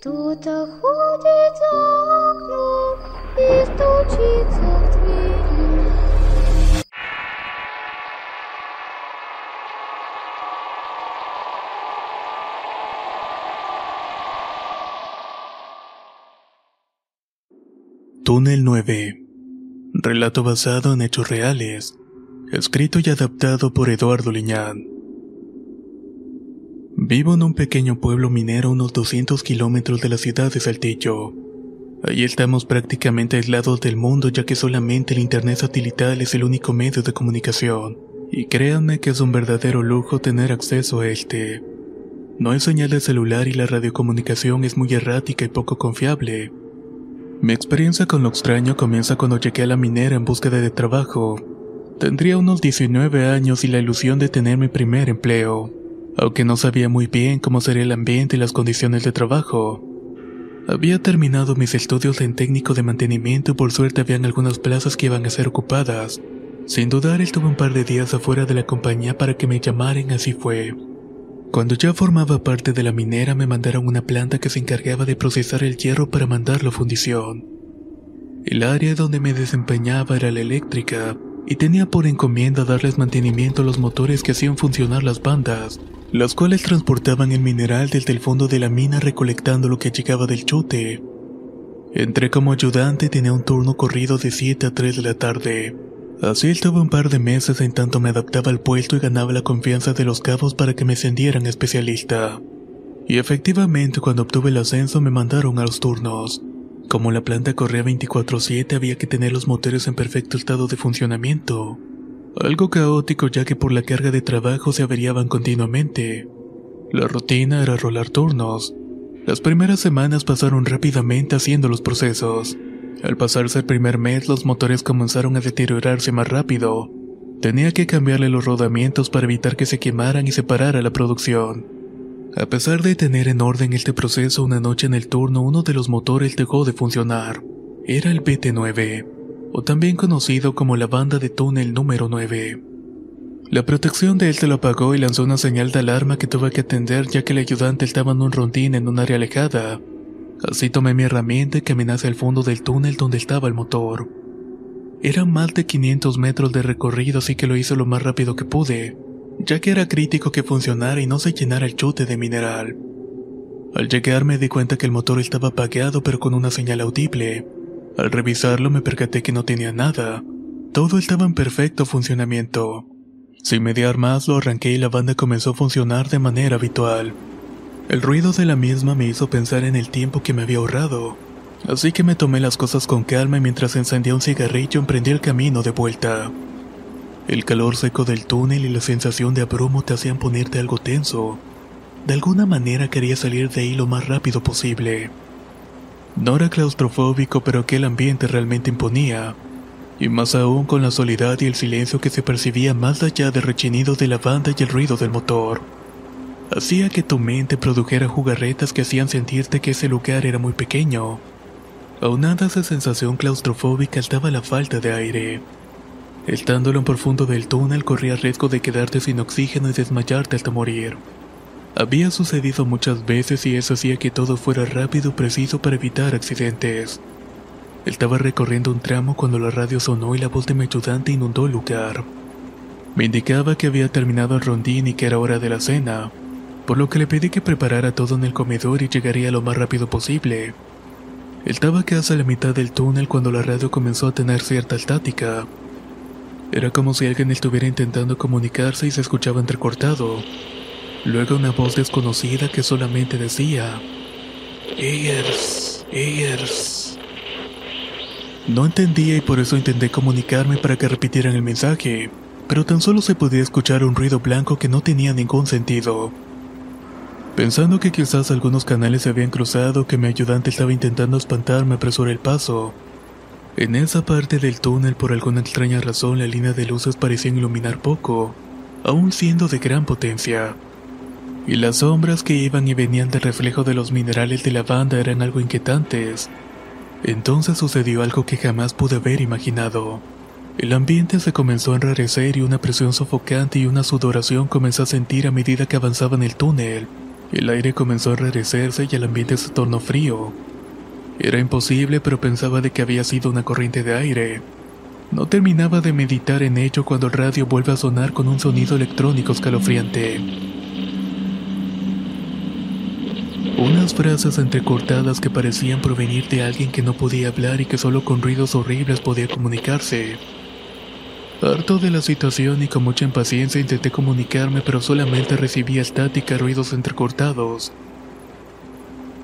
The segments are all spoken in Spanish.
Кто-то ходит за окном и стучится в двери. Túnel 9. Relato basado en hechos reales. Escrito y adaptado por Eduardo Liñán. Vivo en un pequeño pueblo minero a unos 200 kilómetros de la ciudad de Saltillo. Allí estamos prácticamente aislados del mundo ya que solamente el internet satelital es el único medio de comunicación. Y créanme que es un verdadero lujo tener acceso a este. No hay señal de celular y la radiocomunicación es muy errática y poco confiable. Mi experiencia con lo extraño comienza cuando llegué a la minera en búsqueda de trabajo. Tendría unos 19 años y la ilusión de tener mi primer empleo, aunque no sabía muy bien cómo sería el ambiente y las condiciones de trabajo. Había terminado mis estudios en técnico de mantenimiento y por suerte habían algunas plazas que iban a ser ocupadas. Sin dudar estuve un par de días afuera de la compañía para que me llamaran, así fue. Cuando ya formaba parte de la minera me mandaron una planta que se encargaba de procesar el hierro para mandarlo a fundición. El área donde me desempeñaba era la eléctrica y tenía por encomienda darles mantenimiento a los motores que hacían funcionar las bandas, las cuales transportaban el mineral desde el fondo de la mina recolectando lo que llegaba del chute. Entré como ayudante y tenía un turno corrido de 7 a 3 de la tarde. Así estuve un par de meses en tanto me adaptaba al puesto y ganaba la confianza de los cabos para que me ascendieran especialista. Y efectivamente cuando obtuve el ascenso me mandaron a los turnos. Como la planta corría 24/7 había que tener los motores en perfecto estado de funcionamiento. Algo caótico ya que por la carga de trabajo se averiaban continuamente. La rutina era rolar turnos. Las primeras semanas pasaron rápidamente haciendo los procesos. Al pasarse el primer mes los motores comenzaron a deteriorarse más rápido. Tenía que cambiarle los rodamientos para evitar que se quemaran y se parara la producción. A pesar de tener en orden este proceso, una noche en el turno uno de los motores dejó de funcionar. Era el BT9, o también conocido como la banda de túnel número 9. La protección de él se lo apagó y lanzó una señal de alarma que tuve que atender ya que el ayudante estaba en un rondín en un área alejada. Así tomé mi herramienta y caminé hacia el fondo del túnel donde estaba el motor. Eran más de 500 metros de recorrido así que lo hice lo más rápido que pude, ya que era crítico que funcionara y no se llenara el chute de mineral. Al llegar me di cuenta que el motor estaba apagado pero con una señal audible. Al revisarlo me percaté que no tenía nada. Todo estaba en perfecto funcionamiento. Sin mediar más lo arranqué y la banda comenzó a funcionar de manera habitual. El ruido de la misma me hizo pensar en el tiempo que me había ahorrado, así que me tomé las cosas con calma y mientras encendía un cigarrillo emprendí el camino de vuelta. El calor seco del túnel y la sensación de abrumo te hacían ponerte algo tenso. De alguna manera quería salir de ahí lo más rápido posible. No era claustrofóbico, pero aquel ambiente realmente imponía, y más aún con la soledad y el silencio que se percibía más allá del rechinido de la banda y el ruido del motor hacía que tu mente produjera jugarretas que hacían sentirte que ese lugar era muy pequeño. Aunada a esa sensación claustrofóbica estaba la falta de aire. Estando en lo profundo del túnel corría riesgo de quedarte sin oxígeno y desmayarte hasta morir. Había sucedido muchas veces y eso hacía que todo fuera rápido y preciso para evitar accidentes. Estaba recorriendo un tramo cuando la radio sonó y la voz de mi ayudante inundó el lugar. Me indicaba que había terminado el rondín y que era hora de la cena por lo que le pedí que preparara todo en el comedor y llegaría lo más rápido posible. Estaba casi a la mitad del túnel cuando la radio comenzó a tener cierta estática. Era como si alguien estuviera intentando comunicarse y se escuchaba entrecortado. Luego una voz desconocida que solamente decía, Eggers, Eggers. No entendía y por eso intenté comunicarme para que repitieran el mensaje, pero tan solo se podía escuchar un ruido blanco que no tenía ningún sentido. Pensando que quizás algunos canales se habían cruzado, que mi ayudante estaba intentando espantarme, apresuré el paso. En esa parte del túnel, por alguna extraña razón, la línea de luces parecían iluminar poco, aún siendo de gran potencia. Y las sombras que iban y venían del reflejo de los minerales de la banda eran algo inquietantes. Entonces sucedió algo que jamás pude haber imaginado. El ambiente se comenzó a enrarecer y una presión sofocante y una sudoración comenzó a sentir a medida que avanzaba en el túnel. El aire comenzó a enrarecerse y el ambiente se tornó frío. Era imposible, pero pensaba de que había sido una corriente de aire. No terminaba de meditar en ello cuando el radio vuelve a sonar con un sonido electrónico escalofriante. Unas frases entrecortadas que parecían provenir de alguien que no podía hablar y que solo con ruidos horribles podía comunicarse. Harto de la situación y con mucha impaciencia intenté comunicarme, pero solamente recibía estática, ruidos entrecortados.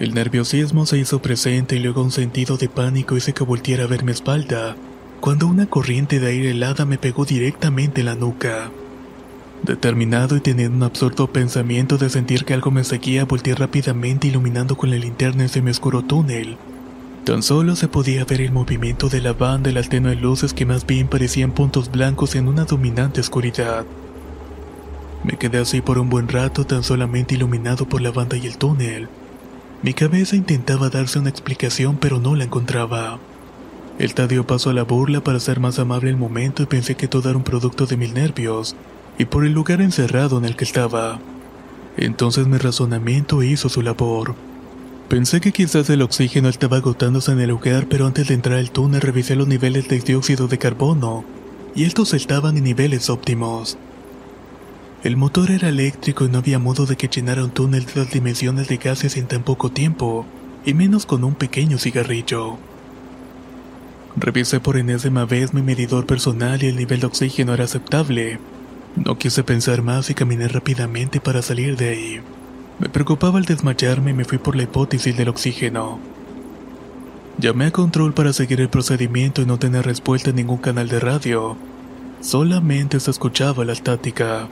El nerviosismo se hizo presente y luego un sentido de pánico hice que volteara a ver mi espalda, cuando una corriente de aire helada me pegó directamente en la nuca. Determinado y teniendo un absurdo pensamiento de sentir que algo me seguía, volteé rápidamente iluminando con la linterna ese oscuro túnel. Tan solo se podía ver el movimiento de la banda y las tenues luces que más bien parecían puntos blancos en una dominante oscuridad. Me quedé así por un buen rato tan solamente iluminado por la banda y el túnel. Mi cabeza intentaba darse una explicación pero no la encontraba. El tadio pasó a la burla para ser más amable el momento y pensé que todo era un producto de mis nervios y por el lugar encerrado en el que estaba. Entonces mi razonamiento hizo su labor. Pensé que quizás el oxígeno estaba agotándose en el lugar, pero antes de entrar al túnel revisé los niveles de dióxido de carbono, y estos estaban en niveles óptimos. El motor era eléctrico y no había modo de que llenara un túnel de las dimensiones de gases en tan poco tiempo, y menos con un pequeño cigarrillo. Revisé por enésima vez mi medidor personal y el nivel de oxígeno era aceptable. No quise pensar más y caminé rápidamente para salir de ahí. Me preocupaba el desmayarme y me fui por la hipótesis del oxígeno. Llamé a control para seguir el procedimiento y no tener respuesta en ningún canal de radio. Solamente se escuchaba la estática.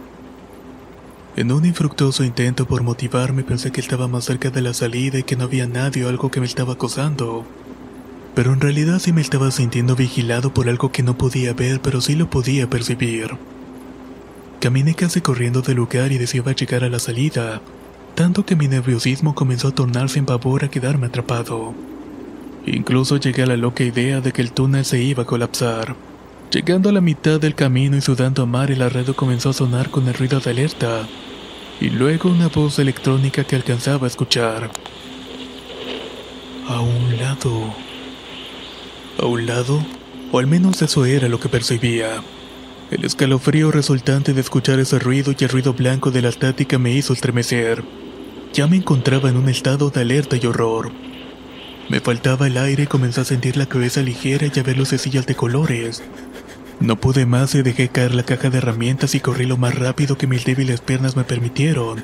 En un infructuoso intento por motivarme pensé que estaba más cerca de la salida y que no había nadie o algo que me estaba acosando. Pero en realidad sí me estaba sintiendo vigilado por algo que no podía ver pero sí lo podía percibir. Caminé casi corriendo del lugar y deseaba llegar a la salida, tanto que mi nerviosismo comenzó a tornarse en pavor a quedarme atrapado. Incluso llegué a la loca idea de que el túnel se iba a colapsar. Llegando a la mitad del camino y sudando a mar, el arredo comenzó a sonar con el ruido de alerta, y luego una voz electrónica que alcanzaba a escuchar. A un lado. A un lado, o al menos eso era lo que percibía. El escalofrío resultante de escuchar ese ruido y el ruido blanco de la estática me hizo estremecer. Ya me encontraba en un estado de alerta y horror. Me faltaba el aire y comencé a sentir la cabeza ligera y a ver lucecillas de colores. No pude más y dejé caer la caja de herramientas y corrí lo más rápido que mis débiles piernas me permitieron.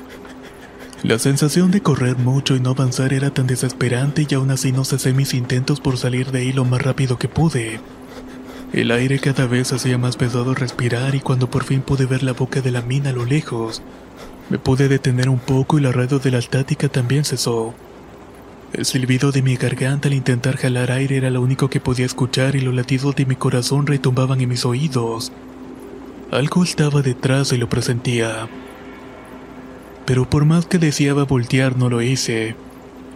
La sensación de correr mucho y no avanzar era tan desesperante y aún así no cesé mis intentos por salir de ahí lo más rápido que pude. El aire cada vez hacía más pesado respirar y cuando por fin pude ver la boca de la mina a lo lejos, me pude detener un poco y la radio de la estática también cesó. El silbido de mi garganta al intentar jalar aire era lo único que podía escuchar y los latidos de mi corazón retumbaban en mis oídos. Algo estaba detrás y lo presentía. Pero por más que deseaba voltear no lo hice.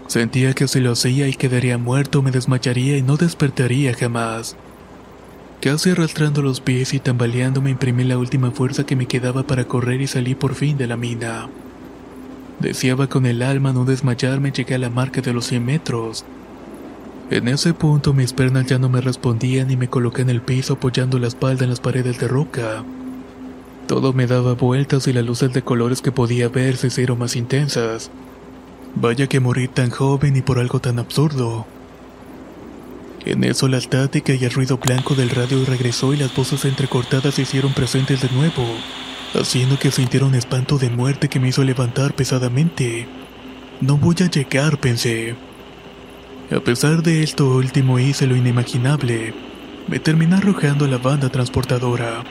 Sentía que si lo hacía y quedaría muerto me desmayaría y no despertaría jamás. Casi arrastrando los pies y tambaleando me imprimí la última fuerza que me quedaba para correr y salí por fin de la mina. Deseaba con el alma no desmayarme y llegué a la marca de los 100 metros. En ese punto mis piernas ya no me respondían y me coloqué en el piso apoyando la espalda en las paredes de roca. Todo me daba vueltas y las luces de colores que podía ver se hicieron más intensas. Vaya que morir tan joven y por algo tan absurdo. En eso la estática y el ruido blanco del radio regresó y las voces entrecortadas se hicieron presentes de nuevo, haciendo que sintiera un espanto de muerte que me hizo levantar pesadamente. No voy a llegar, pensé. A pesar de esto último hice lo inimaginable. Me terminé arrojando a la banda transportadora.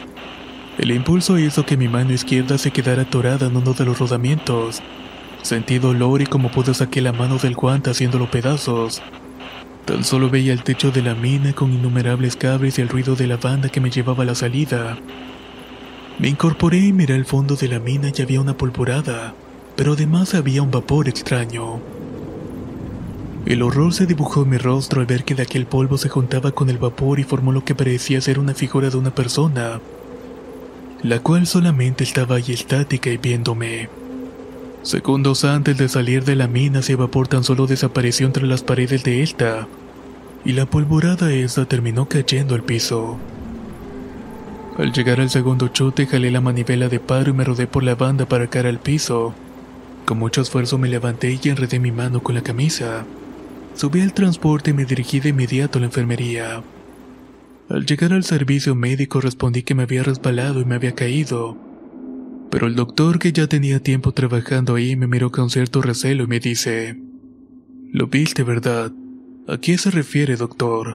El impulso hizo que mi mano izquierda se quedara atorada en uno de los rodamientos. Sentí dolor y como pude saqué la mano del guante haciéndolo pedazos. Tan solo veía el techo de la mina con innumerables cables y el ruido de la banda que me llevaba a la salida. Me incorporé y miré al fondo de la mina y había una polvorada, pero además había un vapor extraño. El horror se dibujó en mi rostro al ver que de aquel polvo se juntaba con el vapor y formó lo que parecía ser una figura de una persona, la cual solamente estaba ahí estática y viéndome. Segundos antes de salir de la mina, ese vapor tan solo desapareció entre las paredes de esta, y la polvorada esa terminó cayendo al piso. Al llegar al segundo chute, jalé la manivela de paro y me rodé por la banda para caer al piso. Con mucho esfuerzo me levanté y enredé mi mano con la camisa. Subí al transporte y me dirigí de inmediato a la enfermería. Al llegar al servicio médico respondí que me había resbalado y me había caído. Pero el doctor que ya tenía tiempo trabajando ahí me miró con cierto recelo y me dice, Lo viste, ¿verdad? ¿A qué se refiere, doctor?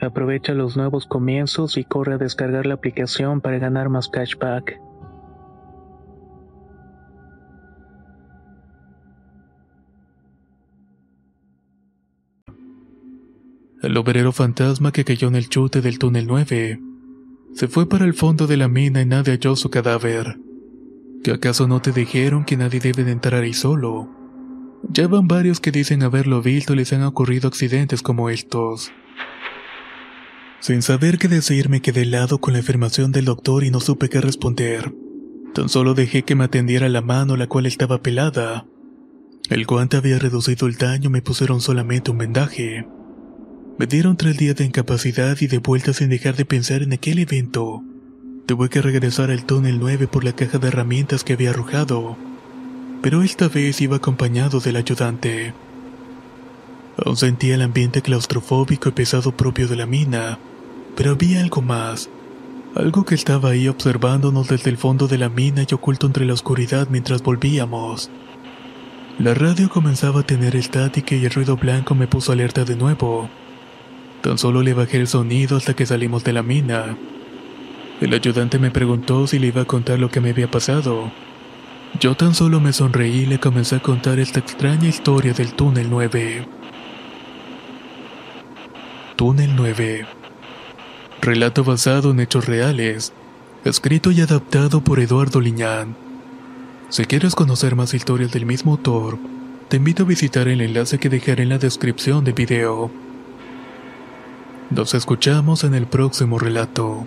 Aprovecha los nuevos comienzos y corre a descargar la aplicación para ganar más cashback. El obrero fantasma que cayó en el chute del túnel 9 se fue para el fondo de la mina y nadie halló su cadáver. ¿Que acaso no te dijeron que nadie debe de entrar ahí solo? Ya van varios que dicen haberlo visto y les han ocurrido accidentes como estos. Sin saber qué decir me quedé helado con la afirmación del doctor y no supe qué responder. Tan solo dejé que me atendiera la mano la cual estaba pelada. El guante había reducido el daño me pusieron solamente un vendaje. Me dieron tres días de incapacidad y de vuelta sin dejar de pensar en aquel evento. Tuve que regresar al túnel 9 por la caja de herramientas que había arrojado, pero esta vez iba acompañado del ayudante. Aún sentía el ambiente claustrofóbico y pesado propio de la mina, pero había algo más, algo que estaba ahí observándonos desde el fondo de la mina y oculto entre la oscuridad mientras volvíamos. La radio comenzaba a tener estática y el ruido blanco me puso alerta de nuevo. Tan solo le bajé el sonido hasta que salimos de la mina. El ayudante me preguntó si le iba a contar lo que me había pasado. Yo tan solo me sonreí y le comencé a contar esta extraña historia del túnel 9. Túnel 9. Relato basado en hechos reales, escrito y adaptado por Eduardo Liñán. Si quieres conocer más historias del mismo autor, te invito a visitar el enlace que dejaré en la descripción del video. Nos escuchamos en el próximo relato.